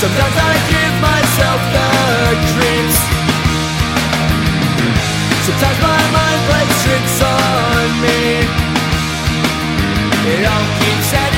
Sometimes I give myself the creeps. Sometimes my mind plays tricks on me. It all keeps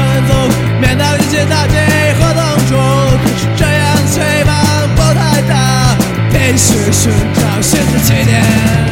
行走，免到一切打击和痛楚。可是这样催眠不太大，必须寻找新的起点。